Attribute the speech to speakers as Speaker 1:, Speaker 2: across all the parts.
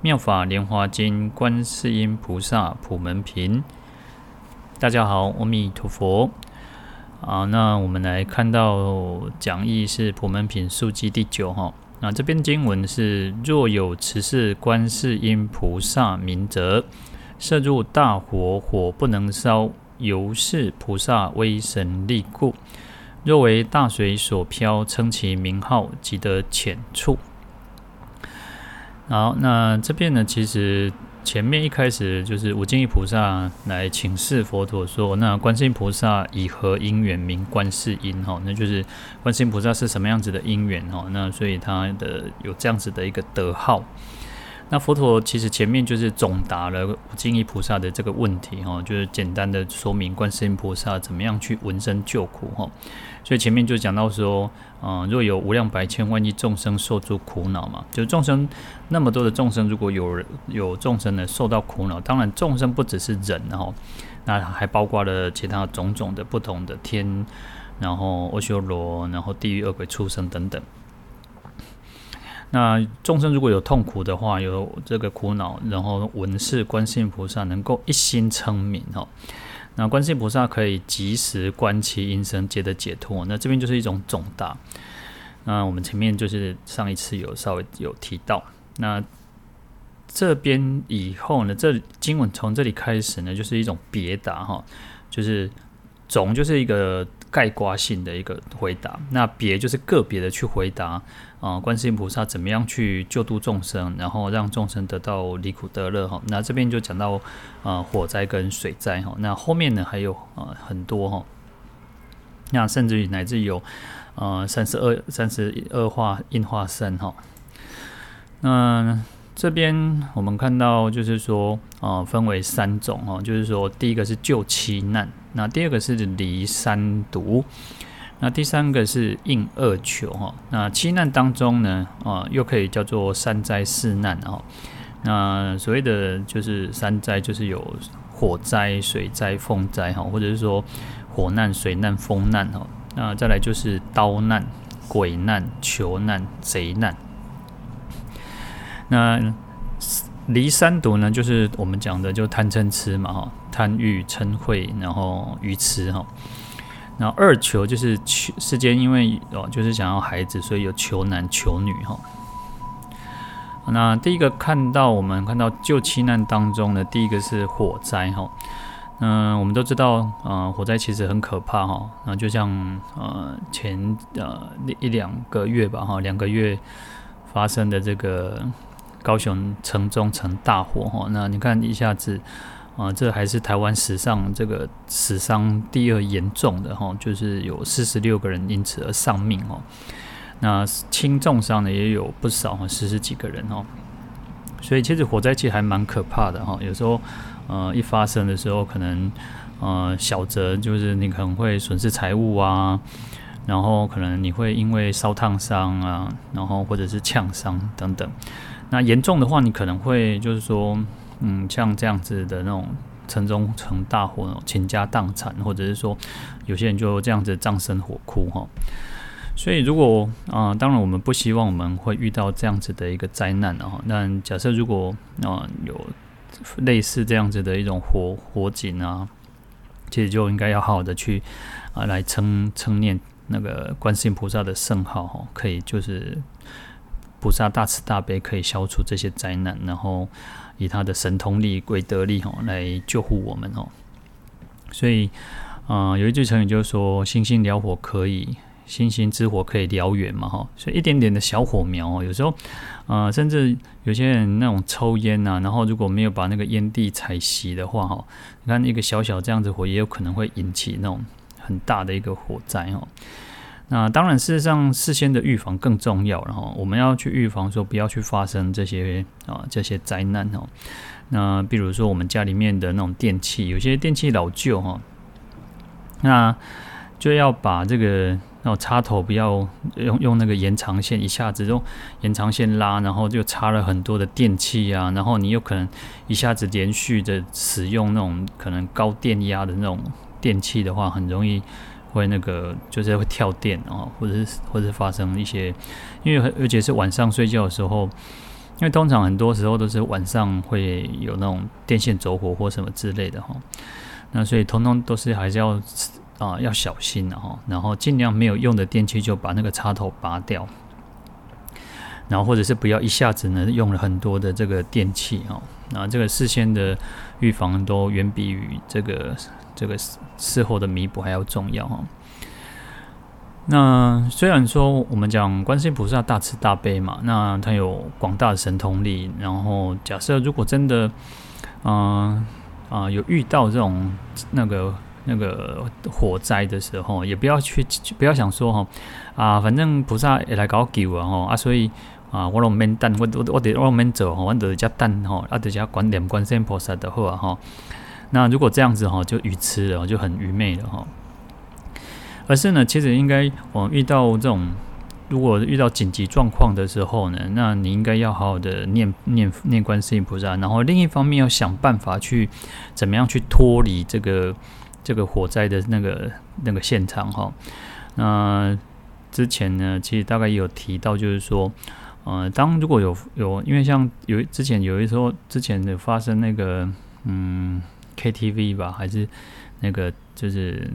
Speaker 1: 妙法莲华经，观世音菩萨普门品。大家好，阿弥陀佛。啊，那我们来看到讲义是普门品数记第九哈。那这边经文是：若有持是观世音菩萨名者，射入大火，火不能烧，由是菩萨威神力故；若为大水所漂，称其名号，即得浅处。好，那这边呢，其实前面一开始就是无尽意菩萨来请示佛陀说，那观世音菩萨以何因缘名观世音？哈，那就是观世音菩萨是什么样子的因缘？哈，那所以他的有这样子的一个德号。那佛陀其实前面就是总答了无尽意菩萨的这个问题，哈，就是简单的说明观世音菩萨怎么样去闻声救苦，哈。所以前面就讲到说，嗯、若有无量百千万亿众生受诸苦恼嘛，就众生那么多的众生，如果有有众生呢受到苦恼，当然众生不只是人，哈，那还包括了其他种种的不同的天，然后阿修罗，然后地狱恶鬼畜生等等。那众生如果有痛苦的话，有这个苦恼，然后闻是观世音菩萨能够一心称名哈，那观世音菩萨可以及时观其音声，皆得解脱。那这边就是一种总答。那我们前面就是上一次有稍微有提到，那这边以后呢，这经文从这里开始呢，就是一种别答哈，就是总就是一个。概括性的一个回答，那别就是个别的去回答啊、观世音菩萨怎么样去救度众生，然后让众生得到离苦得乐哈。那这边就讲到啊、呃，火灾跟水灾哈。那后面呢还有啊、很多哈，那甚至于乃至有呃三十二三十二化应化身哈。那这边我们看到就是说，啊、分为三种哈，就是说，第一个是救七难，那第二个是离三毒，那第三个是应二求哈。那七难当中呢，啊、又可以叫做三灾四难哦。那所谓的就是三灾，就是有火灾、水灾、风灾哈，或者是说火难、水难、风难哈。那再来就是刀难、鬼难、囚难、贼难。那离三毒呢，就是我们讲的，就贪嗔痴嘛，哈，贪欲嗔恚，然后愚痴哈。然后二求就是世间因为哦，就是想要孩子，所以有求男求女哈。那第一个看到我们看到救七难当中呢，第一个是火灾哈。嗯，我们都知道，呃，火灾其实很可怕哈。那就像呃前呃一两个月吧哈，两个月发生的这个。高雄城中城大火哈，那你看一下子啊，这还是台湾史上这个死伤第二严重的哈，就是有四十六个人因此而丧命哦。那轻重伤的也有不少哈，十十几个人哦。所以其实火灾其实还蛮可怕的哈，有时候呃一发生的时候，可能呃小则就是你可能会损失财物啊，然后可能你会因为烧烫伤啊，然后或者是呛伤等等。那严重的话，你可能会就是说，嗯，像这样子的那种城中城大火，倾家荡产，或者是说，有些人就这样子葬身火窟哈。所以，如果啊、当然我们不希望我们会遇到这样子的一个灾难啊。那假设如果啊、有类似这样子的一种火火警啊，其实就应该要好好的去啊来称称念那个观世音菩萨的圣号哈，可以就是。菩萨大慈大悲，可以消除这些灾难，然后以他的神通力、鬼德力吼来救护我们哦。所以，啊、有一句成语就是说“星星燎火可以，星星之火可以燎原”嘛哈。所以一点点的小火苗哦，有时候，啊、呃，甚至有些人那种抽烟呐、啊，然后如果没有把那个烟蒂踩熄的话哈，你看一个小小这样子火，也有可能会引起那种很大的一个火灾哦。那当然，事实上事先的预防更重要，然后我们要去预防说不要去发生这些啊这些灾难哦。那比如说我们家里面的那种电器，有些电器老旧哈，那就要把这个。然后插头不要用用那个延长线，一下子用延长线拉，然后就插了很多的电器啊，然后你有可能一下子连续的使用那种可能高电压的那种电器的话，很容易会那个就是会跳电啊，或者是或者是发生一些，因为而且是晚上睡觉的时候，因为通常很多时候都是晚上会有那种电线走火或什么之类的哈，那所以通通都是还是要。啊，要小心的哈，然后尽量没有用的电器就把那个插头拔掉，然后或者是不要一下子呢用了很多的这个电器哦，那这个事先的预防都远比于这个这个事后的弥补还要重要哈。那虽然说我们讲观世音菩萨大慈大悲嘛，那他有广大的神通力，然后假设如果真的，嗯啊、有遇到这种那个。那个火灾的时候，也不要去，不要想说哈啊，反正菩萨也来搞救啊哈啊，所以啊，我拢免等，我我我得我免走哈，我得加等哈，啊得加观念观世音菩萨的话哈。那如果这样子哈，就愚痴了，就很愚昧了哈。而是呢，其实应该我们遇到这种，如果遇到紧急状况的时候呢，那你应该要好好的念念念观世音菩萨，然后另一方面要想办法去怎么样去脱离这个。这个火灾的那个那个现场哈，那之前呢，其实大概也有提到，就是说，呃，当如果有有，因为像有之前有一说之前的发生那个嗯 KTV 吧，还是那个就是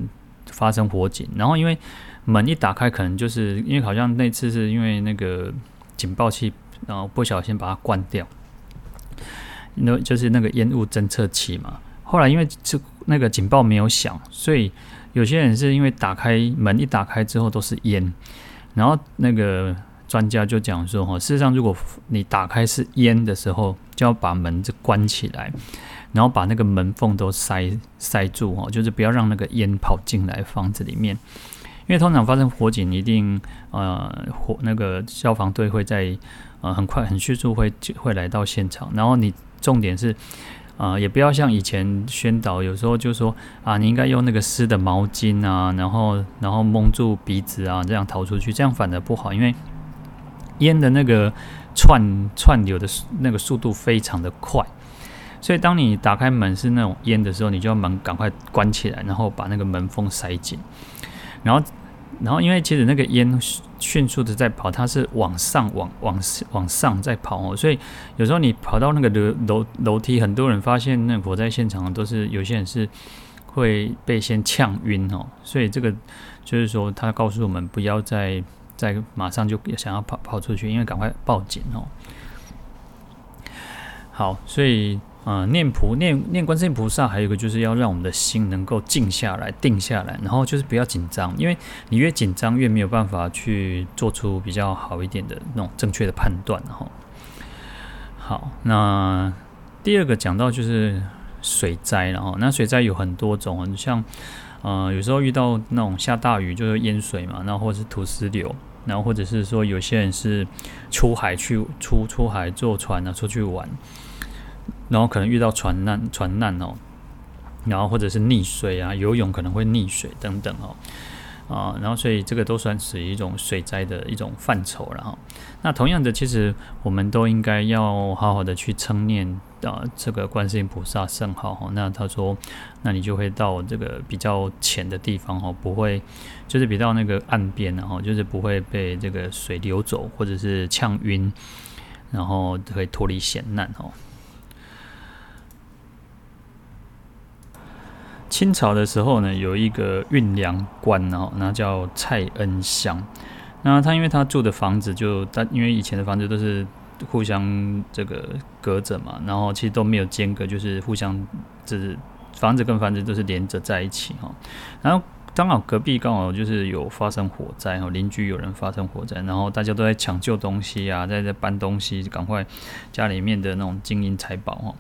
Speaker 1: 发生火警，然后因为门一打开，可能就是因为好像那次是因为那个警报器，然后不小心把它关掉，那就是那个烟雾侦测器嘛。后来因为这那个警报没有响，所以有些人是因为打开门一打开之后都是烟，然后那个专家就讲说哈，事实上如果你打开是烟的时候，就要把门就关起来，然后把那个门缝都塞塞住哈，就是不要让那个烟跑进来房子里面，因为通常发生火警一定呃火那个消防队会在呃很快很迅速会会来到现场，然后你重点是。啊、也不要像以前宣导，有时候就说啊，你应该用那个湿的毛巾啊，然后然后蒙住鼻子啊，这样逃出去，这样反而不好，因为烟的那个窜窜流的那个速度非常的快，所以当你打开门是那种烟的时候，你就要门赶快关起来，然后把那个门缝塞紧，然后。然后，因为其实那个烟迅速的在跑，它是往上、往往往上在跑哦，所以有时候你跑到那个楼楼楼梯，很多人发现那火灾现场都是有些人是会被先呛晕哦，所以这个就是说，他告诉我们不要再再马上就想要跑跑出去，因为赶快报警哦。好，所以。啊、念菩念念观世音菩萨，还有一个就是要让我们的心能够静下来、定下来，然后就是不要紧张，因为你越紧张越没有办法去做出比较好一点的那种正确的判断。哈，好，那第二个讲到就是水灾，了哈那水灾有很多种，像呃有时候遇到那种下大雨就是淹水嘛，然后或者是土石流，然后或者是说有些人是出海去出出海坐船啊出去玩。然后可能遇到船难，船难哦，然后或者是溺水啊，游泳可能会溺水等等哦，啊，然后所以这个都算是一种水灾的一种范畴了哈。那同样的，其实我们都应该要好好的去称念啊，这个观世音菩萨圣号哈。那他说，那你就会到这个比较浅的地方哈，不会就是比较那个岸边然后就是不会被这个水流走或者是呛晕，然后会脱离险难哦。清朝的时候呢，有一个运粮官哦，那叫蔡恩祥。那他因为他住的房子就他因为以前的房子都是互相这个隔着嘛，然后其实都没有间隔，就是互相就是房子跟房子都是连着在一起哈。然后刚好隔壁刚好就是有发生火灾哈，邻居有人发生火灾，然后大家都在抢救东西啊，在在搬东西，赶快家里面的那种金银财宝哈。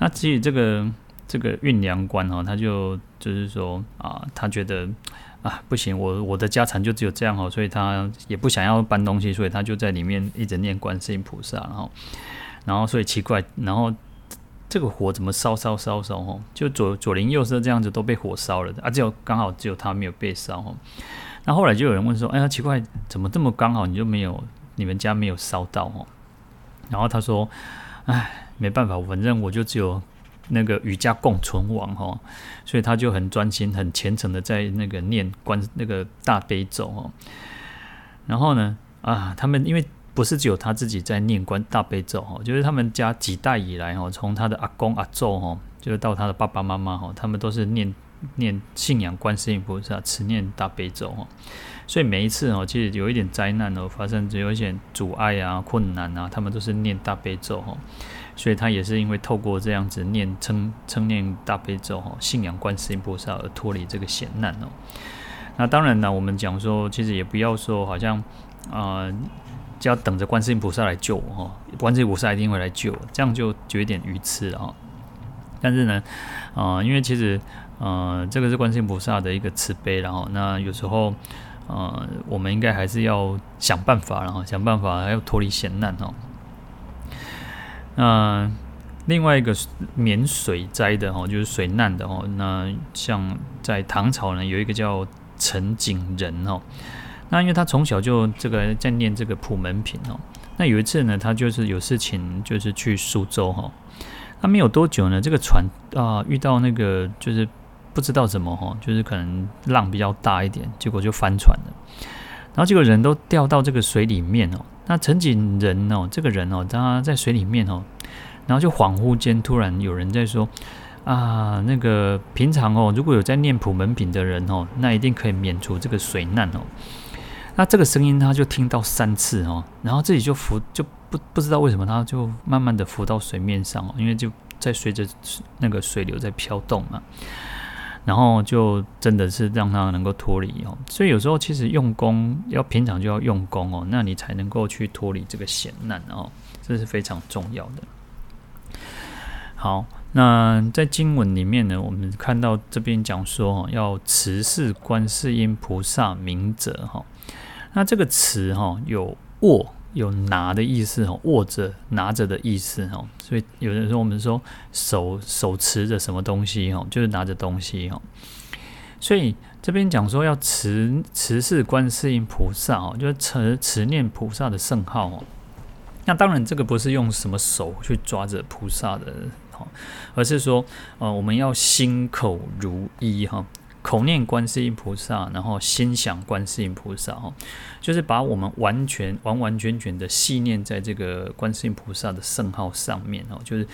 Speaker 1: 那至于这个。这个运粮官哈，他就就是说啊，他觉得啊，不行，我我的家产就只有这样哦，所以他也不想要搬东西，所以他就在里面一直念观世音菩萨，然后，然后所以奇怪，然后这个火怎么烧烧烧烧哦，就左左邻右舍这样子都被火烧了的，啊，只有刚好只有他没有被烧哦。那后来就有人问说，哎呀，奇怪，怎么这么刚好你就没有，你们家没有烧到哦？然后他说，哎，没办法，反正我就只有。那个与家共存亡哈，所以他就很专心、很虔诚的在那个念观那个大悲咒哦。然后呢，啊，他们因为不是只有他自己在念观大悲咒哈，就是他们家几代以来哈，从他的阿公阿祖哈，就是到他的爸爸妈妈哈，他们都是念念信仰观世音菩萨，持念大悲咒哈。所以每一次哦，其实有一点灾难哦发生，有一些阻碍啊、困难啊，他们都是念大悲咒哈。所以他也是因为透过这样子念称称念大悲咒哈，信仰观世音菩萨而脱离这个险难哦。那当然呢，我们讲说，其实也不要说好像啊、呃，就要等着观世音菩萨来救我哈，观世音菩萨一定会来救，这样就就有点愚痴了哈。但是呢，啊、呃，因为其实呃，这个是观世音菩萨的一个慈悲，然后那有时候呃，我们应该还是要想办法，然后想办法还要脱离险难哦。那另外一个免水灾的哦，就是水难的哦。那像在唐朝呢，有一个叫陈景仁哦。那因为他从小就这个在念这个普门品哦。那有一次呢，他就是有事情，就是去苏州哈。那没有多久呢，这个船啊遇到那个就是不知道怎么哈，就是可能浪比较大一点，结果就翻船了。然后这个人都掉到这个水里面哦。那陈景仁哦，这个人哦，他在水里面哦，然后就恍惚间突然有人在说啊，那个平常哦，如果有在念普门品的人哦，那一定可以免除这个水难哦。那这个声音他就听到三次哦，然后自己就浮，就不不知道为什么他就慢慢的浮到水面上哦，因为就在随着那个水流在飘动嘛。然后就真的是让他能够脱离哦，所以有时候其实用功要平常就要用功哦，那你才能够去脱离这个险难哦，这是非常重要的。好，那在经文里面呢，我们看到这边讲说哦，要持是观世音菩萨明者哈，那这个词哈有握。有拿的意思哈，握着、拿着的意思哈，所以有的时候我们说手手持着什么东西哈，就是拿着东西哈。所以这边讲说要持持是观世音菩萨哦，就是持持念菩萨的圣号哦。那当然这个不是用什么手去抓着菩萨的哦，而是说呃我们要心口如一哈。口念观世音菩萨，然后心想观世音菩萨，哈，就是把我们完全完完全全的系念在这个观世音菩萨的圣号上面，哦，就是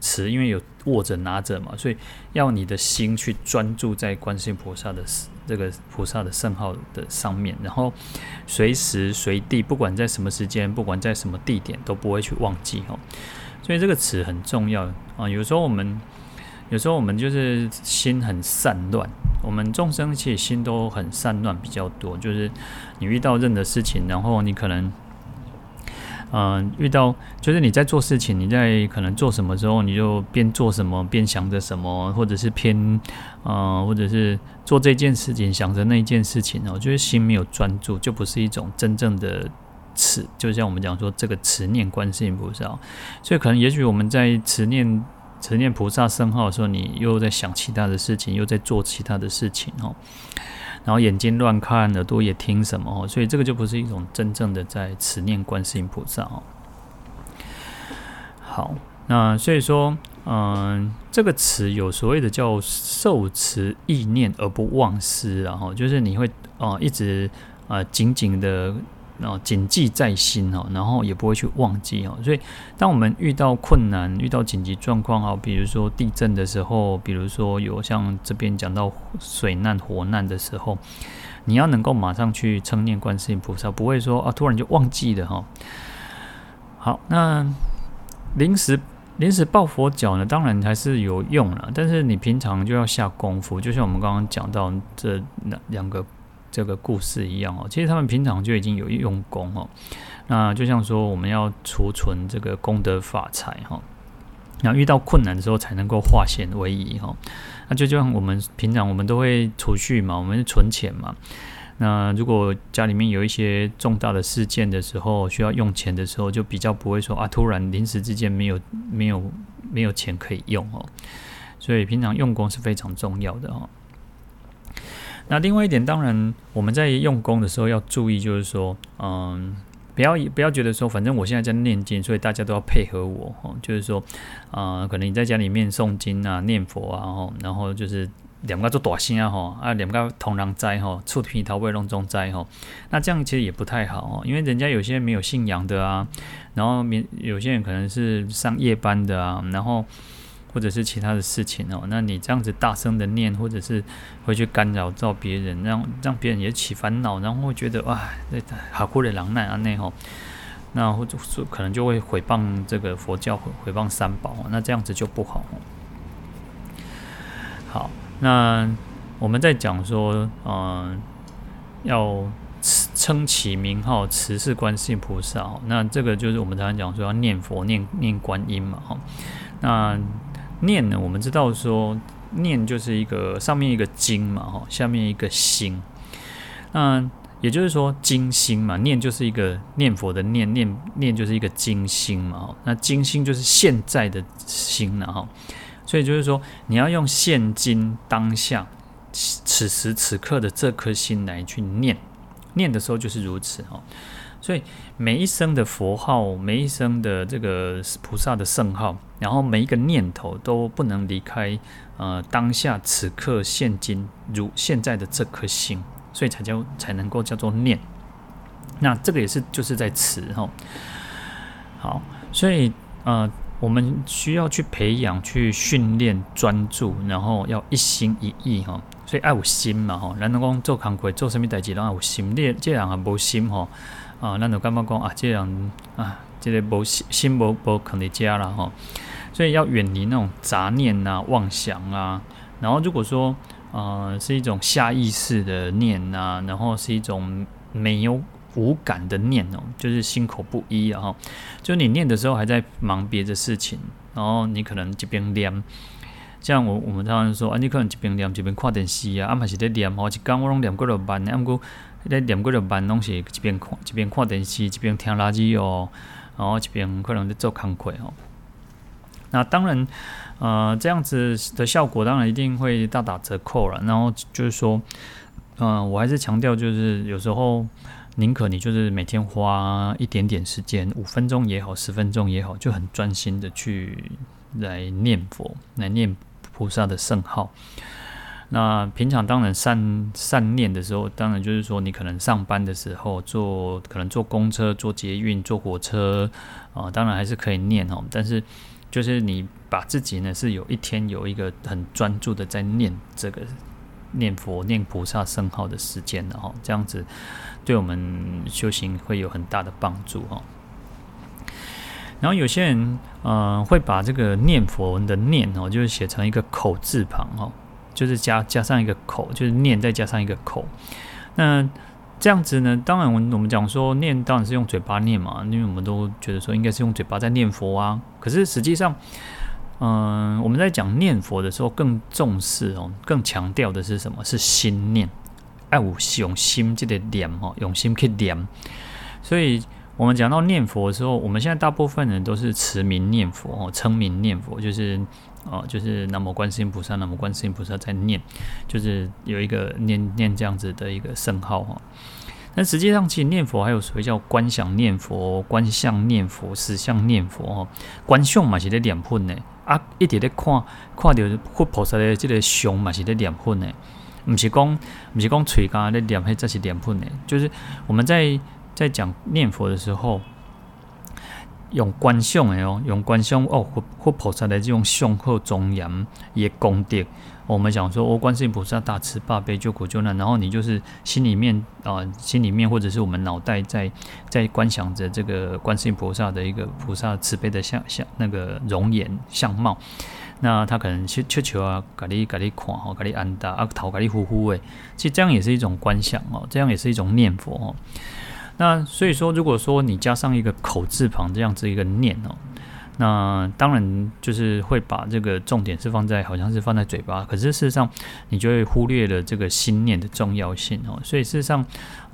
Speaker 1: 持，因为有握着拿着嘛，所以要你的心去专注在观世音菩萨的这个菩萨的圣号的上面，然后随时随地，不管在什么时间，不管在什么地点，都不会去忘记，哦，所以这个词很重要啊。有时候我们。有时候我们就是心很散乱，我们众生其实心都很散乱比较多。就是你遇到任何事情，然后你可能，嗯、遇到就是你在做事情，你在可能做什么时候，你就边做什么边想着什么，或者是偏，嗯、或者是做这件事情想着那件事情哦，就是心没有专注，就不是一种真正的持。就像我们讲说这个持念观世音菩萨，所以可能也许我们在持念。持念菩萨圣号的时候，你又在想其他的事情，又在做其他的事情哦，然后眼睛乱看，耳朵也听什么哦，所以这个就不是一种真正的在持念观世音菩萨哦。好，那所以说，嗯，这个词有所谓的叫受持意念而不忘失，然后就是你会啊一直啊紧紧的。然后谨记在心哦，然后也不会去忘记哦。所以，当我们遇到困难、遇到紧急状况哦，比如说地震的时候，比如说有像这边讲到水难、火难的时候，你要能够马上去称念观世音菩萨，不会说啊突然就忘记了哈。好，那临时临时抱佛脚呢，当然还是有用了，但是你平常就要下功夫，就像我们刚刚讲到这两两个。这个故事一样哦，其实他们平常就已经有用功哦。那就像说，我们要储存这个功德法财哈。然后遇到困难的时候才能够化险为夷哈。那就像我们平常我们都会储蓄嘛，我们存钱嘛。那如果家里面有一些重大的事件的时候，需要用钱的时候，就比较不会说啊，突然临时之间没有没有没有钱可以用哦。所以平常用功是非常重要的哦。那另外一点，当然我们在用功的时候要注意，就是说，嗯。不要不要觉得说，反正我现在在念经，所以大家都要配合我哦。就是说，啊、呃，可能你在家里面诵经啊、念佛啊，吼，然后就是两个做大声啊，吼，啊，两个同人灾吼，出皮头被弄中灾吼。那这样其实也不太好哦，因为人家有些人没有信仰的啊，然后有些人可能是上夜班的啊，然后。或者是其他的事情哦，那你这样子大声的念，或者是会去干扰到别人，让让别人也起烦恼，然后会觉得哇，那好苦的狼难啊那吼，那或者说可能就会毁谤这个佛教，毁谤三宝，那这样子就不好。好，那我们在讲说，嗯、要称其名号，持是观世菩萨，那这个就是我们常常讲说要念佛、念念观音嘛，哈，那。念呢，我们知道说念就是一个上面一个经嘛，哈，下面一个心。那也就是说经心嘛，念就是一个念佛的念，念念就是一个经心嘛，那经心就是现在的心了哈。所以就是说，你要用现今当下此时此刻的这颗心来去念，念的时候就是如此哈。所以每一声的佛号，每一声的这个菩萨的圣号，然后每一个念头都不能离开呃当下此刻现今如现在的这颗心，所以才叫才能够叫做念。那这个也是就是在持哈。好，所以呃我们需要去培养、去训练专注，然后要一心一意哈。所以爱有心嘛哈，人能讲做工课做什么代志，拢要有心。你这样还无心哈。啊，那就干嘛讲啊？这样啊，这个无心心无无肯定加了哈，所以要远离那种杂念呐、啊、妄想啊。然后如果说呃是一种下意识的念呐、啊，然后是一种没有无感的念哦，就是心口不一啊哈。就你念的时候还在忙别的事情，然后你可能这边念，像我我们常常说啊，你可能这边念这边看电视啊，啊嘛是在念吼，一讲我拢念过了半年，啊毋过。在念过的班拢是一边看一边看电视，一边听垃圾哦，然后一边可能在做工课哦。那当然，呃，这样子的效果当然一定会大打折扣了。然后就是说，嗯、我还是强调，就是有时候宁可你就是每天花一点点时间，五分钟也好，十分钟也好，就很专心的去来念佛，来念菩萨的圣号。那平常当然善善念的时候，当然就是说你可能上班的时候坐，可能坐公车、坐捷运、坐火车啊、当然还是可以念哦。但是就是你把自己呢是有一天有一个很专注的在念这个念佛、念菩萨圣号的时间的哈，这样子对我们修行会有很大的帮助哈。然后有些人嗯、会把这个念佛的念哦，就是写成一个口字旁哈。就是加加上一个口，就是念再加上一个口。那这样子呢？当然，我我们讲说念当然是用嘴巴念嘛，因为我们都觉得说应该是用嘴巴在念佛啊。可是实际上，嗯、我们在讲念佛的时候，更重视哦，更强调的是什么？是心念，爱有用心这个念哦，用心去念。所以我们讲到念佛的时候，我们现在大部分人都是持名念佛哦，称名念佛，就是。哦，就是南无观世音菩萨，南无观世音菩萨在念，就是有一个念念这样子的一个圣号哈。但实际上，其实念佛还有所谓叫观想念佛、观相念佛、实相念佛哈。观相嘛是在念佛呢，啊，一直在看看到佛菩萨的这个相嘛是在念佛呢，不是讲不是讲嘴干在念，还这是念佛呢。就是我们在在讲念佛的时候。用观想的哦，用观想哦，佛佛菩萨的这种雄厚庄严也功德。我们讲说，哦，观世音菩萨大慈大悲救苦救难，然后你就是心里面啊、呃，心里面或者是我们脑袋在在观想着这个观世音菩萨的一个菩萨慈悲的相相那个容颜相貌。那他可能去求求啊，咖喱咖喱看哦，咖喱安达啊，头咖喱呼呼诶。其实这样也是一种观想哦，这样也是一种念佛哦。那所以说，如果说你加上一个口字旁这样子一个念哦，那当然就是会把这个重点是放在好像是放在嘴巴，可是事实上你就会忽略了这个心念的重要性哦。所以事实上，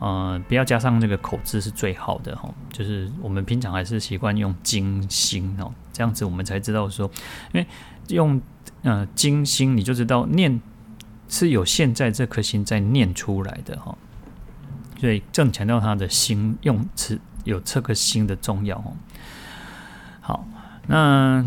Speaker 1: 呃，不要加上这个口字是最好的哈。就是我们平常还是习惯用经心哦，这样子我们才知道说，因为用呃经心你就知道念是有现在这颗心在念出来的哈。所以正强调他的心用词有这个心的重要哦。好。那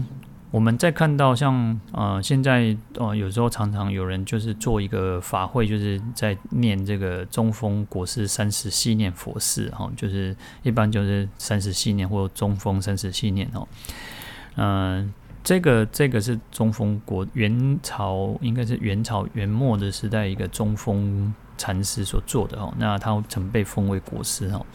Speaker 1: 我们再看到像呃现在呃有时候常常有人就是做一个法会，就是在念这个中丰国师三十系念佛事哈，就是一般就是三十系念或中丰三十系念哦。嗯，这个这个是中丰国元朝应该是元朝元末的时代一个中丰禅师所做的哦。那他曾被封为国师哦。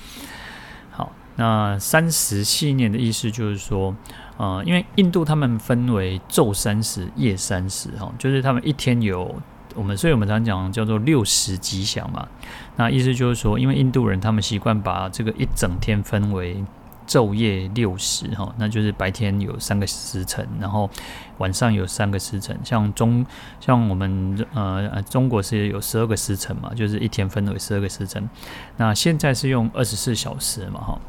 Speaker 1: 好，那三十系念的意思就是说。呃，因为印度他们分为昼三十、夜三十，哈，就是他们一天有我们，所以我们常讲叫做六十吉祥嘛。那意思就是说，因为印度人他们习惯把这个一整天分为昼夜六时，哈，那就是白天有三个时辰，然后晚上有三个时辰。像中像我们呃中国是有十二个时辰嘛，就是一天分为十二个时辰。那现在是用二十四小时嘛，哈。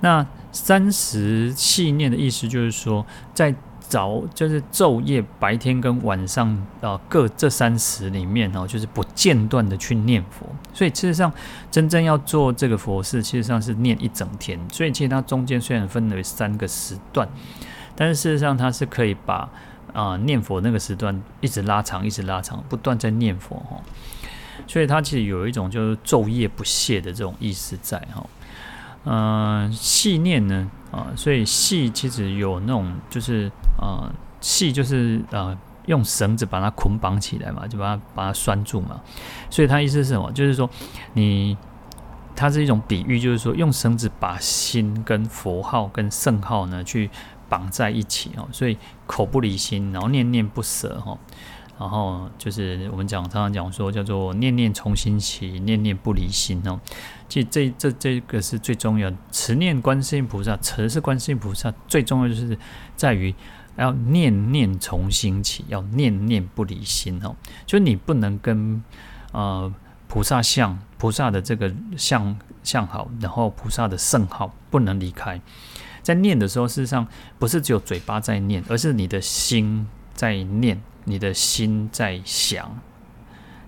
Speaker 1: 那三十系念的意思就是说，在早就是昼夜白天跟晚上啊各这三十里面哦，就是不间断的去念佛。所以事实上，真正要做这个佛事，其实上是念一整天。所以其实它中间虽然分为三个时段，但是事实上它是可以把啊念佛那个时段一直拉长，一直拉长，不断在念佛哈。所以它其实有一种就是昼夜不懈的这种意思在哈。嗯，系念呢？啊，所以系其实有那种，就是呃，系就是呃，用绳子把它捆绑起来嘛，就把它把它拴住嘛。所以它意思是什么？就是说你，它是一种比喻，就是说用绳子把心跟佛号跟圣号呢去绑在一起哦。所以口不离心，然后念念不舍哈。然后就是我们讲常常讲说叫做念念从心起，念念不离心哦。其实这这这个是最重要的，持念观世音菩萨，持是观世音菩萨最重要就是在于要念念从心起，要念念不离心哦。就你不能跟呃菩萨像菩萨的这个像像好，然后菩萨的圣号不能离开。在念的时候，事实上不是只有嘴巴在念，而是你的心在念。你的心在想，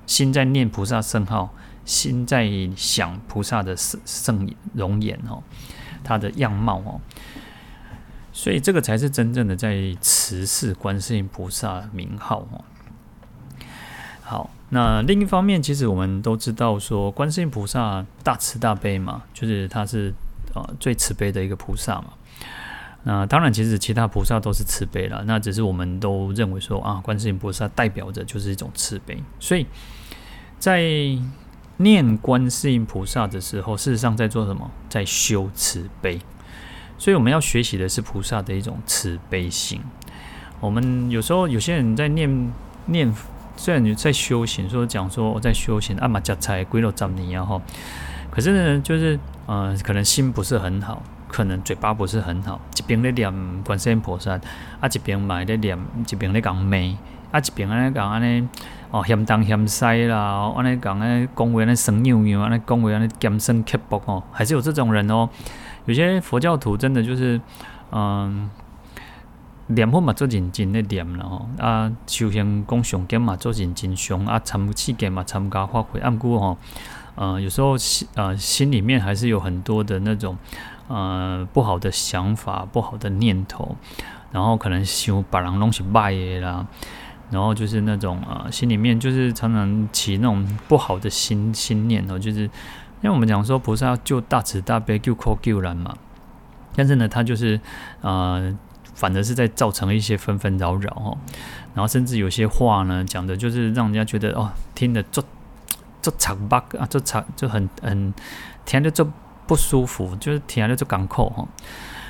Speaker 1: 心在念菩萨圣号，心在想菩萨的圣圣容颜哦，他的样貌哦，所以这个才是真正的在持世观世音菩萨名号哦。好，那另一方面，其实我们都知道说，观世音菩萨大慈大悲嘛，就是他是呃最慈悲的一个菩萨嘛。那当然，其实其他菩萨都是慈悲了。那只是我们都认为说啊，观世音菩萨代表着就是一种慈悲。所以在念观世音菩萨的时候，事实上在做什么？在修慈悲。所以我们要学习的是菩萨的一种慈悲心。我们有时候有些人在念念，虽然你在修行，说讲说我在修行，阿玛加才归了藏尼然后，可是呢，就是呃，可能心不是很好。可能嘴巴不是很好，一边在念观世音菩萨，啊一边嘛在念，一边在讲骂，啊一边安尼讲安尼哦嫌东嫌西啦，安尼讲安尼讲话安尼生拗拗，安尼讲话安尼尖酸刻薄哦，还是有这种人哦。有些佛教徒真的就是嗯，念佛嘛做认真的念了吼，啊修行讲上经嘛做认真上，啊参气经嘛参加发挥，按过吼，呃有时候心呃心里面还是有很多的那种。呃，不好的想法，不好的念头，然后可能想把人弄起败耶啦，然后就是那种呃，心里面就是常常起那种不好的心心念哦，就是因为我们讲说菩萨要救大慈大悲，救苦救难嘛，但是呢，他就是呃，反而是在造成一些纷纷扰扰哦，然后甚至有些话呢，讲的就是让人家觉得哦，听得就就长巴啊，就长就很很听得就。不舒服，就是听了就港口哈，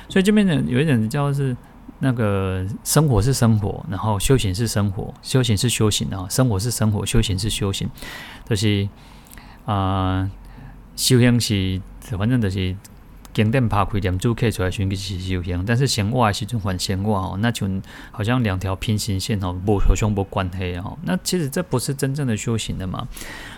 Speaker 1: 所以这边呢，有一点叫是那个生活是生活，然后修行是生活，修行是修行啊，生活是生活，修行是修行，就是啊、呃，修行是反正就是经典拍开念珠刻出来选个是修行，但是闲话还是种还闲话哦，那就好像两条平行线哦，不和相不关系哦。那其实这不是真正的修行的嘛。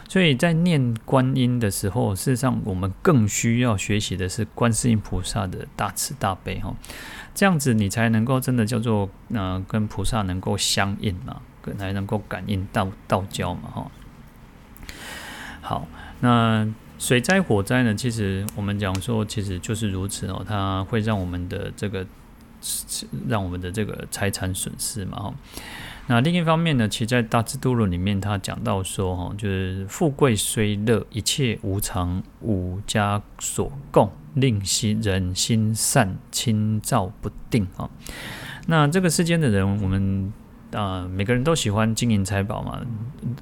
Speaker 1: 所以在念观音的时候，事实上我们更需要学习的是观世音菩萨的大慈大悲哈，这样子你才能够真的叫做呃跟菩萨能够相应嘛，才能够感应道道教嘛哈。好，那水灾火灾呢？其实我们讲说，其实就是如此哦，它会让我们的这个让我们的这个财产损失嘛哈。那另一方面呢，其实在《大智度论》里面，他讲到说，哈，就是富贵虽乐，一切无常，五家所共，令心人心散，轻躁不定啊。那这个世间的人，我们啊、呃，每个人都喜欢金银财宝嘛，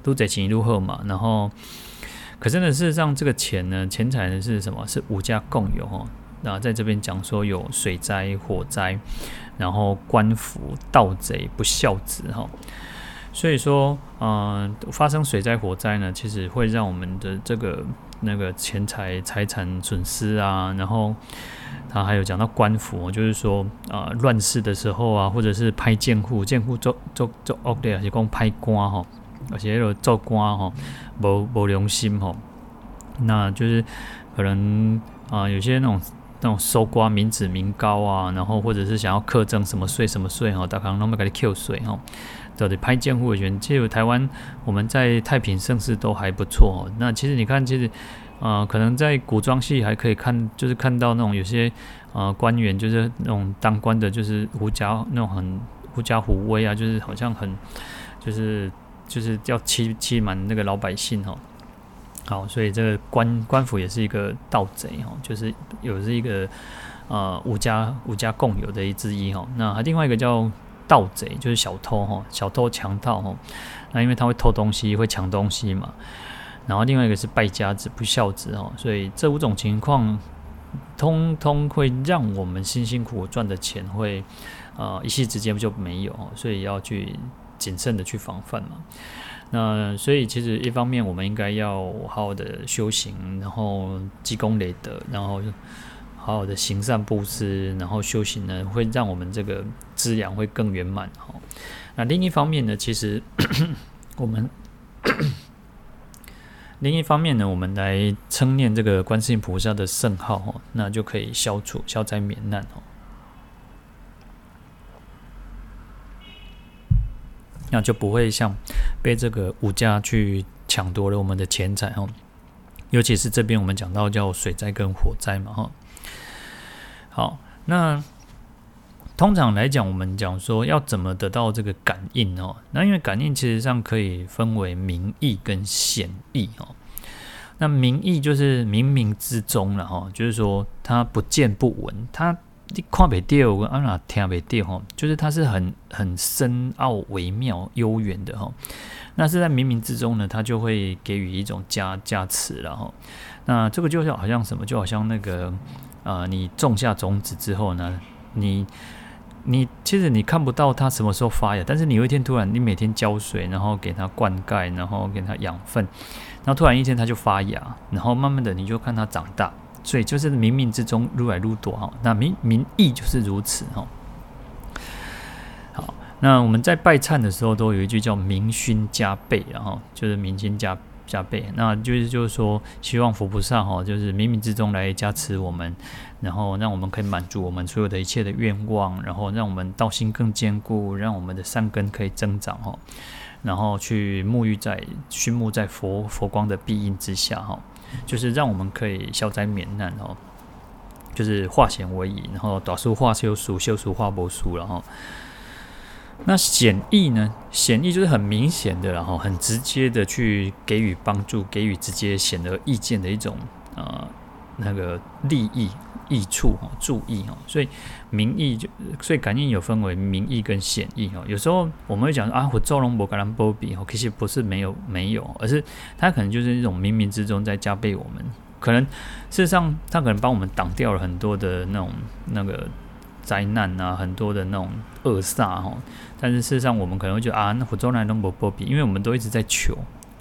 Speaker 1: 都在钱一路后嘛。然后，可是呢，事实上，这个钱呢，钱财呢是什么？是五家共有哈。那在这边讲说，有水灾、火灾。然后官府盗贼不孝子哈，所以说，嗯、呃，发生水灾火灾呢，其实会让我们的这个那个钱财财产损失啊。然后他还有讲到官府，就是说，呃，乱世的时候啊，或者是拍贱户，贱户做做做恶劣，而且讲拍官哈，而且有做官哈，无无良心哈，那就是可能啊、有些那种。那种搜刮民脂民膏啊，然后或者是想要课征什么税什么税哈，大家可能给你扣税哈，到底拍监护的人，其实台湾我们在太平盛世都还不错。那其实你看，其实呃，可能在古装戏还可以看，就是看到那种有些呃官员，就是那种当官的，就是狐假那种很狐假虎威啊，就是好像很就是就是要欺欺瞒那个老百姓哈。好，所以这个官官府也是一个盗贼哈，就是有是一个呃五家五家共有的一之一哈。那还另外一个叫盗贼，就是小偷哈，小偷强盗哈。那因为他会偷东西，会抢东西嘛。然后另外一个是败家子、不孝子哈。所以这五种情况，通通会让我们辛辛苦苦赚的钱会呃一夕之间就没有，所以要去谨慎的去防范嘛。那所以其实一方面我们应该要好好的修行，然后积功累德，然后好好的行善布施，然后修行呢会让我们这个资粮会更圆满哈。那另一方面呢，其实 我们 另一方面呢，我们来称念这个观世音菩萨的圣号哈，那就可以消除消灾免难哦。那就不会像被这个武家去抢夺了我们的钱财哦，尤其是这边我们讲到叫水灾跟火灾嘛哈。好，那通常来讲，我们讲说要怎么得到这个感应哦？那因为感应其实上可以分为明意跟显意哦。那明意就是冥冥之中了哈，就是说它不见不闻，它。你看不到，我安那听不到哈，就是它是很很深奥、微妙、悠远的哈。那是在冥冥之中呢，它就会给予一种加加持了哈。那这个就是好像什么，就好像那个啊、呃，你种下种子之后呢，你你其实你看不到它什么时候发芽，但是你有一天突然，你每天浇水，然后给它灌溉，然后给它养分，然后突然一天它就发芽，然后慢慢的你就看它长大。所以就是冥冥之中如来如多哈，那民民意就是如此哈。好，那我们在拜忏的时候都有一句叫明勋加倍，然后就是明心加加倍，那就是就是说希望佛菩萨哈，就是冥冥之中来加持我们，然后让我们可以满足我们所有的一切的愿望，然后让我们道心更坚固，让我们的善根可以增长哈，然后去沐浴在熏沐在佛佛光的庇荫之下哈。就是让我们可以消灾免难哦，就是化险为夷，然后导书化修书，修书化波书，然后那显意呢？显意就是很明显的，然后很直接的去给予帮助，给予直接显而易见的一种呃那个利益。益处哈，注意哈，所以民意就，所以感应有分为民意跟显意哈。有时候我们会讲说啊，我做龙博格兰波比哦，其实不是没有没有，而是他可能就是一种冥冥之中在加倍我们。可能事实上，他可能帮我们挡掉了很多的那种那个灾难啊，很多的那种恶煞哈。但是事实上，我们可能会觉得啊，那我做来龙博波比，因为我们都一直在求，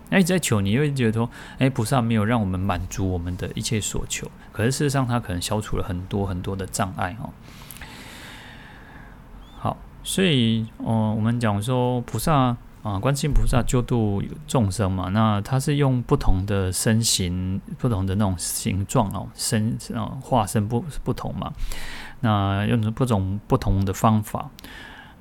Speaker 1: 那一直在求，你会觉得说，哎，菩萨没有让我们满足我们的一切所求，可是事实上，他可能消除了很多很多的障碍哦。好，所以，哦，我们讲说菩萨啊，观世音菩萨救度众生嘛，那他是用不同的身形、不同的那种形状哦，身啊化身不不同嘛，那用不种不同的方法，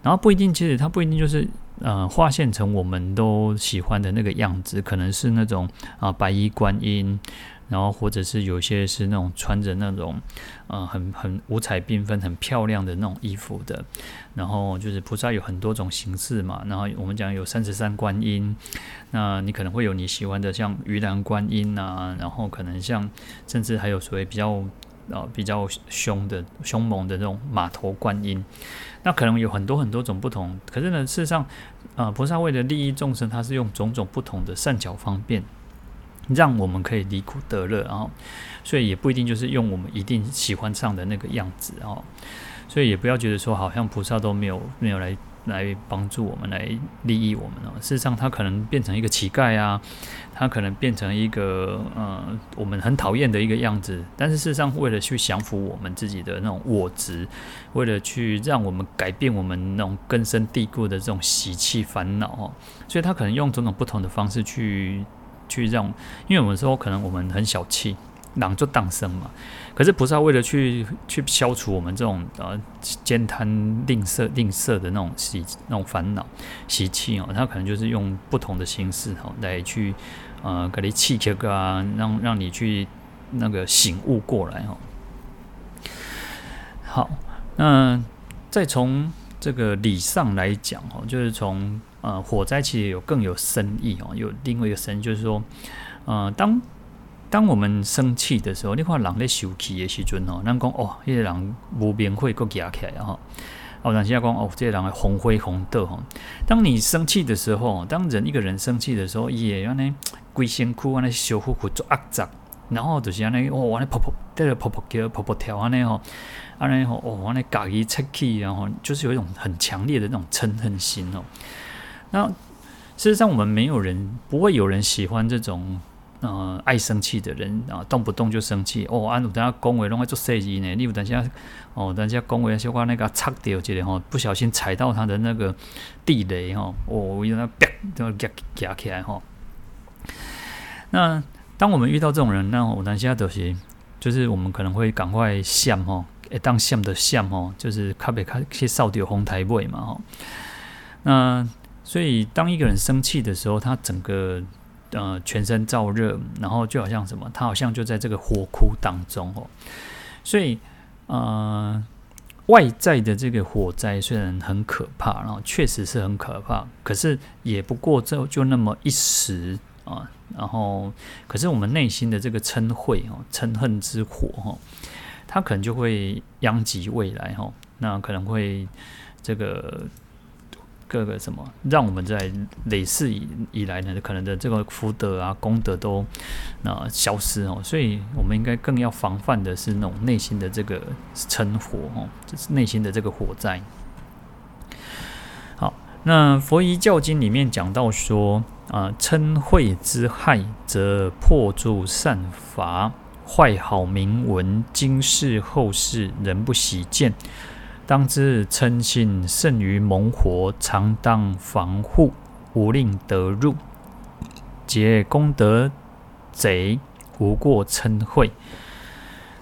Speaker 1: 然后不一定，其实他不一定就是。呃，化现成我们都喜欢的那个样子，可能是那种啊、白衣观音，然后或者是有些是那种穿着那种呃很很五彩缤纷、很漂亮的那种衣服的，然后就是菩萨有很多种形式嘛，然后我们讲有三十三观音，那你可能会有你喜欢的像鱼篮观音啊，然后可能像甚至还有所谓比较啊、比较凶的凶猛的那种马头观音。那可能有很多很多种不同，可是呢，事实上，啊、呃，菩萨为了利益众生，他是用种种不同的善巧方便，让我们可以离苦得乐，然后，所以也不一定就是用我们一定喜欢上的那个样子，哦，所以也不要觉得说好像菩萨都没有没有来。来帮助我们，来利益我们哦。事实上，他可能变成一个乞丐啊，他可能变成一个呃，我们很讨厌的一个样子。但是事实上，为了去降服我们自己的那种我执，为了去让我们改变我们那种根深蒂固的这种习气烦恼哦，所以他可能用种种不同的方式去去让，因为我们说可能我们很小气。狼就当生嘛，可是菩萨为了去去消除我们这种呃兼贪吝啬吝啬的那种习那种烦恼习气哦，他可能就是用不同的形式哦来去呃给你气切啊，让让你去那个醒悟过来哦。好，那再从这个理上来讲哦，就是从呃火灾其实有更有深意哦，有另外一个深意，就是说呃当。当我们生气的时候，你看人在生气的时阵哦，咱讲哦，那个人无名火搁夹起来吼。哦，人家讲哦，这个人红灰红豆吼。当你生气的时候，当人一个人生气的时候，也要呢规身躯安尼烧乎乎做压杂，然后就是安尼哦，安尼噗噗，在那噗噗叫噗噗跳安尼吼，安尼吼哦，安尼家己出气，然后就是有一种很强烈的那种嗔恨心哦。那事实上，我们没有人不会有人喜欢这种。呃，爱生气的人啊，动不动就生气哦。啊，有等下讲话拢爱做生意呢。你有等下哦，等下讲话小可那个擦掉一个吼，不小心踩到他的那个地雷哈，哦，让他啪就夹夹起来哈。那当我们遇到这种人，那我等下都是，就是我们可能会赶快闪吼，当闪的闪吼，就是卡别卡去扫掉红台位嘛哈。那所以当一个人生气的时候，他整个。呃，全身燥热，然后就好像什么，他好像就在这个火窟当中哦。所以，呃，外在的这个火灾虽然很可怕，然后确实是很可怕，可是也不过就就那么一时啊。然后，可是我们内心的这个嗔恚哦，嗔恨之火哈，它可能就会殃及未来哈。那可能会这个。各个什么，让我们在累世以以来呢，可能的这个福德啊、功德都那、消失哦，所以我们应该更要防范的是那种内心的这个嗔火哦，就是内心的这个火灾。好，那佛遗教经里面讲到说啊，嗔恚之害，则破诸善法，坏好名闻，今世后世人不喜见。当知嗔心胜于猛火，常当防护，无令得入。皆功德贼，无过嗔恚。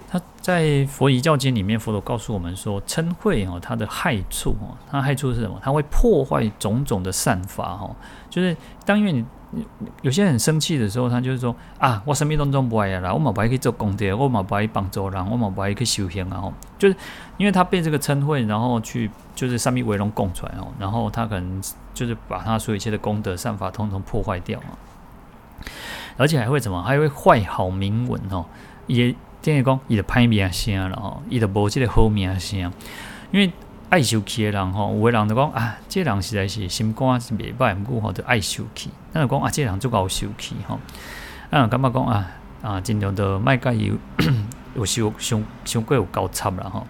Speaker 1: 他在佛遗教经里面，佛陀告诉我们说，嗔恚哦，它的害处哦，它害处是什么？它会破坏种种的善法哦，就是当因为你。有些人很生气的时候，他就是说啊，我什么东西不爱啦，我嘛不爱去做功德，我嘛不爱帮助人，我嘛不爱去修行啊。吼，就是因为他被这个嗔恚，然后去就是三密为龙供出来哦，然后他可能就是把他所有一切的功德善法通通破坏掉啊，而且还会怎么？还会坏好名闻哦，也等于讲伊的歹名声了哦，伊的无这个好名声，因为。爱受气的人吼，有的人就讲啊，这人实在是心肝是袂歹，毋过吼就爱受气。咱就讲啊，这人足够受气吼，啊，感觉讲啊啊，尽量的莫甲伊 有受伤伤过有交叉啦吼。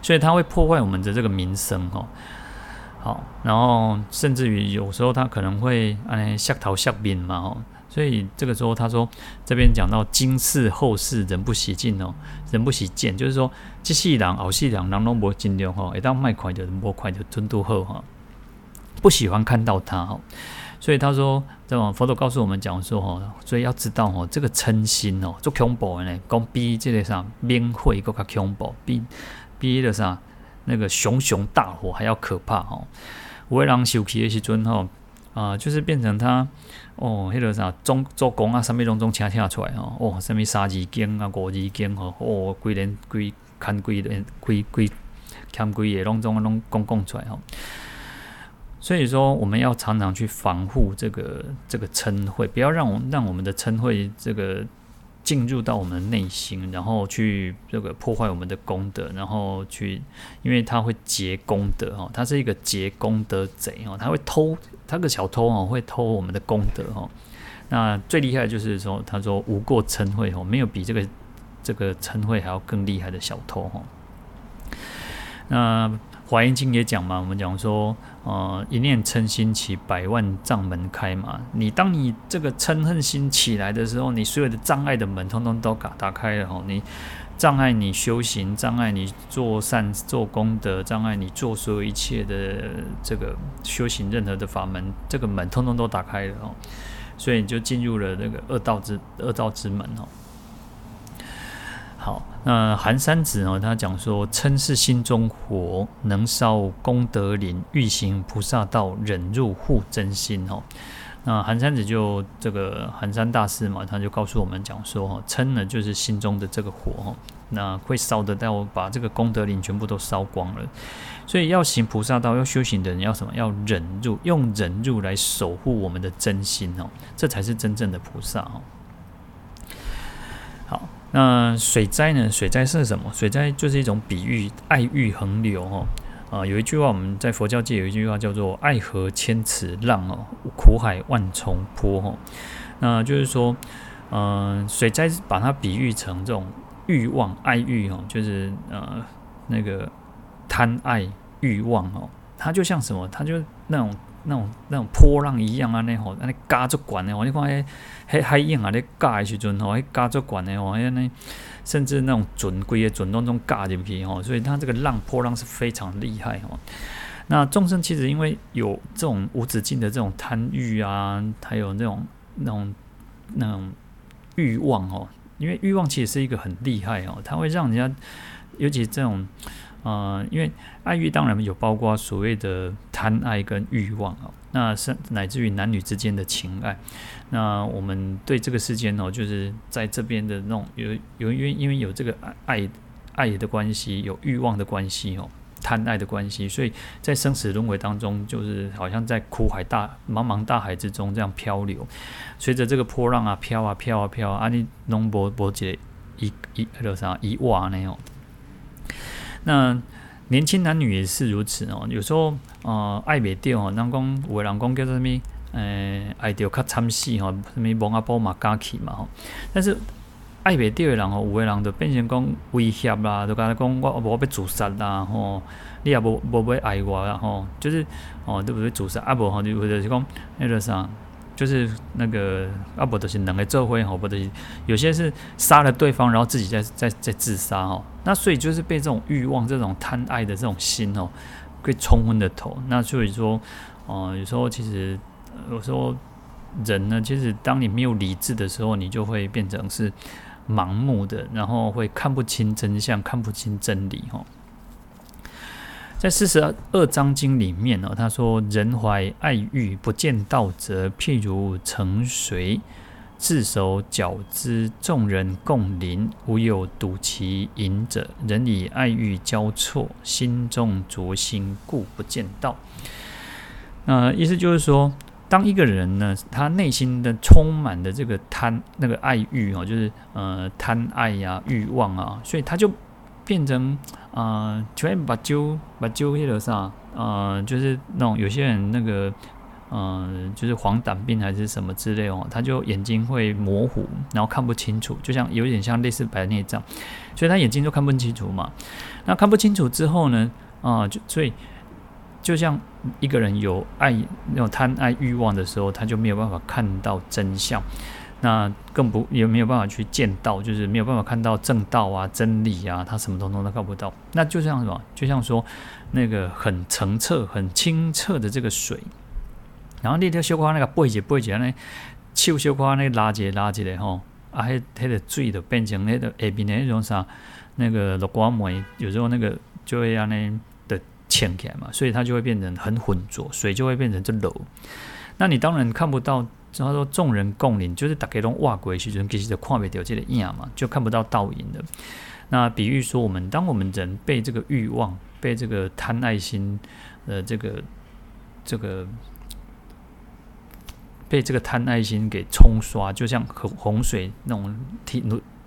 Speaker 1: 所以他会破坏我们的这个名声吼。好，然后甚至于有时候他可能会哎吓头削面嘛哦，所以这个时候他说这边讲到今世后世人不喜见哦，人不喜见，就是说这世人后世人人拢无尽量吼，一旦卖快就无快就尊度后哈，不喜欢看到他哈，所以他说这种佛陀告诉我们讲说哈，所以要知道哦，这个嗔心哦，做恐怖的呢，讲比这个啥灭火更加恐怖，比比那个啥。那个熊熊大火还要可怕哦！有的人受气的时阵吼，啊，就是变成他哦，迄个啥中做工啊，什么拢总请请出来哦，哦，什么三字经啊、五字经吼，哦，规连规看规连规规看规也拢总拢讲讲出来吼。所以说，我们要常常去防护这个这个称谓，不要让我让我们的称谓这个。进入到我们内心，然后去这个破坏我们的功德，然后去，因为他会劫功德哦，他是一个劫功德贼哦，他会偷，他个小偷哦，会偷我们的功德哦。那最厉害的就是说，他说无过嗔恚哦，没有比这个这个嗔恚还要更厉害的小偷哦。那华严经也讲嘛，我们讲说。呃，一念嗔心起，百万障门开嘛。你当你这个嗔恨心起来的时候，你所有的障碍的门通通都打打开了哦。你障碍你修行，障碍你做善做功德，障碍你做所有一切的这个修行任何的法门，这个门通通都打开了哦。所以你就进入了那个恶道之恶道之门哦。好，那寒山子呢？他讲说，嗔是心中火，能烧功德林；欲行菩萨道，忍辱护真心。哦，那寒山子就这个寒山大师嘛，他就告诉我们讲说，哈，嗔呢就是心中的这个火，哈，那会烧得到把这个功德林全部都烧光了。所以要行菩萨道，要修行的人要什么？要忍辱，用忍辱来守护我们的真心哦，这才是真正的菩萨哦。那水灾呢？水灾是什么？水灾就是一种比喻，爱欲横流哦。啊，有一句话，我们在佛教界有一句话叫做“爱河千尺浪哦，苦海万重波”哦。那就是说，嗯、水灾把它比喻成这种欲望、爱欲哦，就是呃那个贪爱欲望哦，它就像什么？它就那种。那种那种波浪一样啊，那吼，那加足管的吼，你看迄迄海影啊，咧加的时阵吼，迄加足管的吼，迄那甚至那种准规的准当中加进去吼，所以它这个浪波浪是非常厉害吼。那众生其实因为有这种无止境的这种贪欲啊，还有那种那种那种欲望哦，因为欲望其实是一个很厉害哦，它会让人家，尤其这种。呃，因为爱欲当然有包括所谓的贪爱跟欲望哦，那是乃至于男女之间的情爱。那我们对这个世间哦，就是在这边的那种有有因为因为有这个爱爱爱的关系，有欲望的关系哦，贪爱的关系，所以在生死轮回当中，就是好像在苦海大茫茫大海之中这样漂流，随着这个波浪啊飘啊飘啊飘啊，你拢无无一个一一那个啥一瓦那样。那年轻男女也是如此哦，有时候呃爱袂到哦，人讲有个人讲叫做什物，呃爱着较惨死吼，什么蒙阿波马加起嘛吼，但是爱袂到的人吼，有个人就变成讲威胁啦，就甲讲我我要自杀啦吼，你也无无要爱我啦吼，就是哦对不对？自杀啊无吼就或者是讲那个啥。就是那个阿伯的是两个做会吼，不的有些是杀了对方，然后自己再再再自杀哦。那所以就是被这种欲望、这种贪爱的这种心哦，给冲昏了头。那所以说，哦、有时候其实有时候人呢，其实当你没有理智的时候，你就会变成是盲目的，然后会看不清真相，看不清真理哦。在四十二章经里面呢，他说：“人怀爱欲，不见道则，譬如盛水，自手搅之，众人共临，无有睹其饮者。人以爱欲交错，心中浊心，故不见道。”那意思就是说，当一个人呢，他内心的充满的这个贪那个爱欲哦，就是呃贪爱呀、欲望啊，所以他就。变成啊，全、呃、把揪把揪那个啥，呃，就是那种有些人那个，呃，就是黄疸病还是什么之类哦，他就眼睛会模糊，然后看不清楚，就像有点像类似白内障，所以他眼睛就看不清楚嘛。那看不清楚之后呢，啊、呃，就所以就像一个人有爱那种贪爱欲望的时候，他就没有办法看到真相，那更不也没有办法去见到，就是没有办法看到正道啊、真理啊，他什么通通都看不到。那就像什么？就像说那个很澄澈、很清澈的这个水，然后你条小花那个背脊背脊那手小花那拉起拉起来吼，啊，迄迄个水就变成那个下边的那种啥，那个绿光梅，有时候那个就会让那。浅起来嘛，所以它就会变成很浑浊，水就会变成这柔。那你当然看不到，然后说众人共领，就是大家都挖过去，就其实就看不到这个影嘛，就看不到倒影的。那比喻说，我们当我们人被这个欲望、被这个贪爱心，呃，这个这个被这个贪爱心给冲刷，就像洪洪水那种体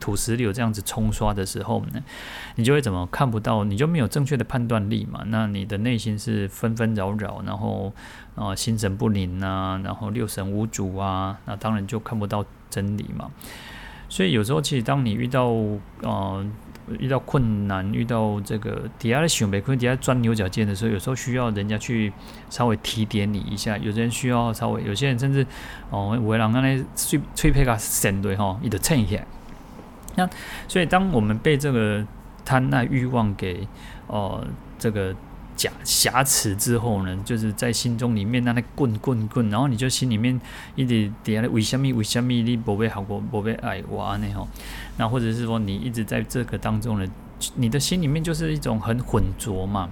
Speaker 1: 土石流这样子冲刷的时候呢，你就会怎么看不到？你就没有正确的判断力嘛？那你的内心是纷纷扰扰，然后啊、心神不宁啊，然后六神无主啊，那当然就看不到真理嘛。所以有时候其实当你遇到啊、呃、遇到困难，遇到这个底下的熊背困底下钻牛角尖的时候，有时候需要人家去稍微提点你一下。有些人需要稍微，有些人甚至哦，有的人刚才吹吹皮卡闪对哈，你得蹭一下。那所以，当我们被这个贪爱欲望给呃这个假挟持之后呢，就是在心中里面那那滚滚滚，然后你就心里面一直底下为什么为什么你不被好过不被爱我呢？吼，那或者是说你一直在这个当中呢，你的心里面就是一种很浑浊嘛，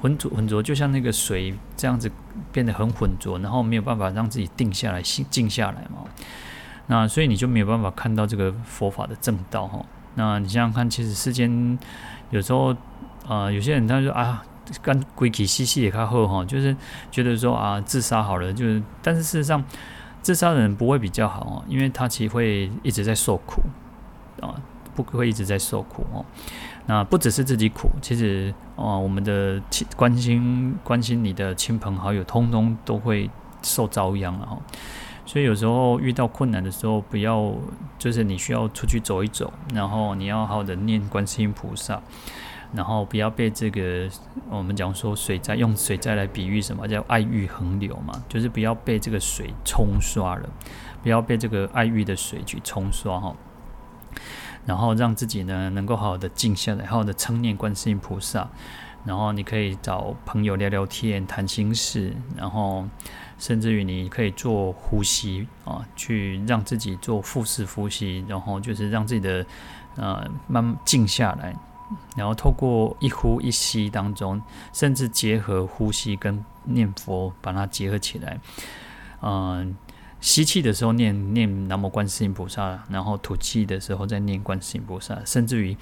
Speaker 1: 浑浊浑浊，就像那个水这样子变得很浑浊，然后没有办法让自己定下来，心静下来嘛。那所以你就没有办法看到这个佛法的正道哈。那你想想看，其实世间有时候啊、有些人他说啊，干鬼气兮兮也靠后哈，就是觉得说啊，自杀好了，就是但是事实上，自杀的人不会比较好哦，因为他其实会一直在受苦啊，不会一直在受苦哦。那不只是自己苦，其实啊，我们的亲关心关心你的亲朋好友，通通都会受遭殃了哈。所以有时候遇到困难的时候，不要就是你需要出去走一走，然后你要好好的念观世音菩萨，然后不要被这个我们讲说水灾，用水灾来比喻什么叫爱欲横流嘛，就是不要被这个水冲刷了，不要被这个爱欲的水去冲刷哈，然后让自己呢能够好好的静下来，好好的称念观世音菩萨，然后你可以找朋友聊聊天，谈心事，然后。甚至于你可以做呼吸啊，去让自己做腹式呼吸，然后就是让自己的呃慢慢静下来，然后透过一呼一吸当中，甚至结合呼吸跟念佛，把它结合起来。嗯、吸气的时候念念南无观世音菩萨，然后吐气的时候再念观世音菩萨，甚至于。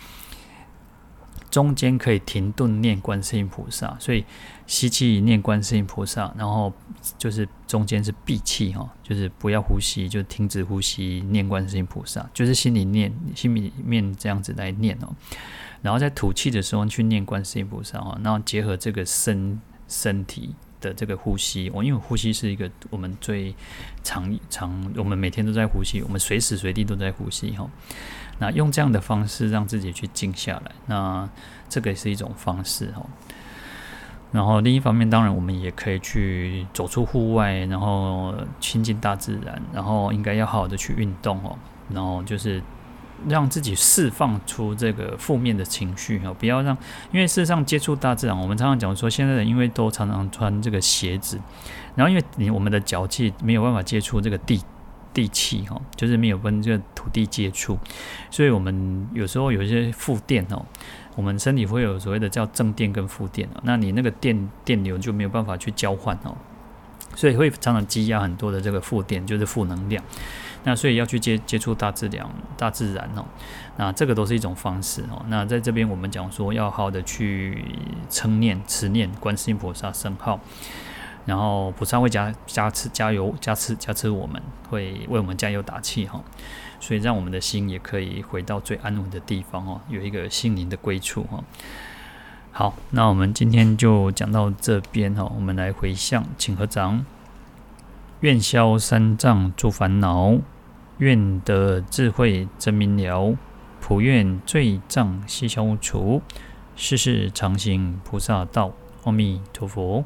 Speaker 1: 中间可以停顿念观世音菩萨，所以吸气念观世音菩萨，然后就是中间是闭气哈，就是不要呼吸，就停止呼吸念观世音菩萨，就是心里念心里面这样子来念哦，然后在吐气的时候去念观世音菩萨哈，然后结合这个身身体的这个呼吸，我因为呼吸是一个我们最常常我们每天都在呼吸，我们随时随地都在呼吸哈。那用这样的方式让自己去静下来，那这个也是一种方式哈。然后另一方面，当然我们也可以去走出户外，然后亲近大自然，然后应该要好好的去运动哦。然后就是让自己释放出这个负面的情绪哈，不要让，因为事实上接触大自然，我们常常讲说，现在人因为都常常穿这个鞋子，然后因为你我们的脚气没有办法接触这个地。地气哈，就是没有跟这个土地接触，所以我们有时候有一些负电哦，我们身体会有所谓的叫正电跟负电，那你那个电电流就没有办法去交换哦，所以会常常积压很多的这个负电，就是负能量。那所以要去接接触大自然，大自然哦，那这个都是一种方式哦。那在这边我们讲说要好好的去称念、持念观世音菩萨圣号。然后菩萨会加加持加油加持加持我们，会为我们加油打气哈，所以让我们的心也可以回到最安稳的地方哦，有一个心灵的归处哈。好，那我们今天就讲到这边哈，我们来回向，请合掌，愿消三藏诸烦恼，愿得智慧真明了，普愿罪障悉消除，世世常行菩萨道。阿弥陀佛。